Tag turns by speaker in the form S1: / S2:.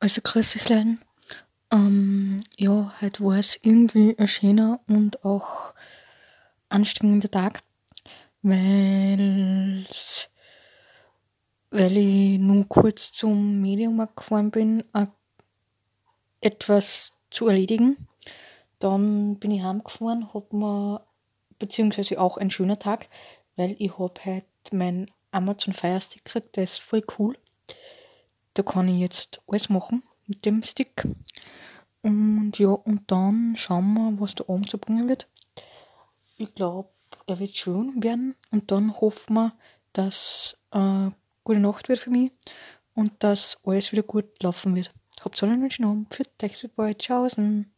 S1: Also grüß euch Leute. Ähm, ja, heute war es irgendwie ein schöner und auch anstrengender Tag, weil's, weil ich nur kurz zum Medienmarkt gefahren bin, äh, etwas zu erledigen. Dann bin ich heimgefahren, hab mir, beziehungsweise auch ein schöner Tag, weil ich hab heute mein Amazon Fire Stick gekriegt, der ist voll cool. Da kann ich jetzt alles machen mit dem Stick. Und ja, und dann schauen wir, was der Abend so bringen wird. Ich glaube, er wird schön werden. Und dann hoffen wir, dass äh, gute Nacht wird für mich und dass alles wieder gut laufen wird. Habt alle einen schönen Abend. Für euch, bald. Tschaußen.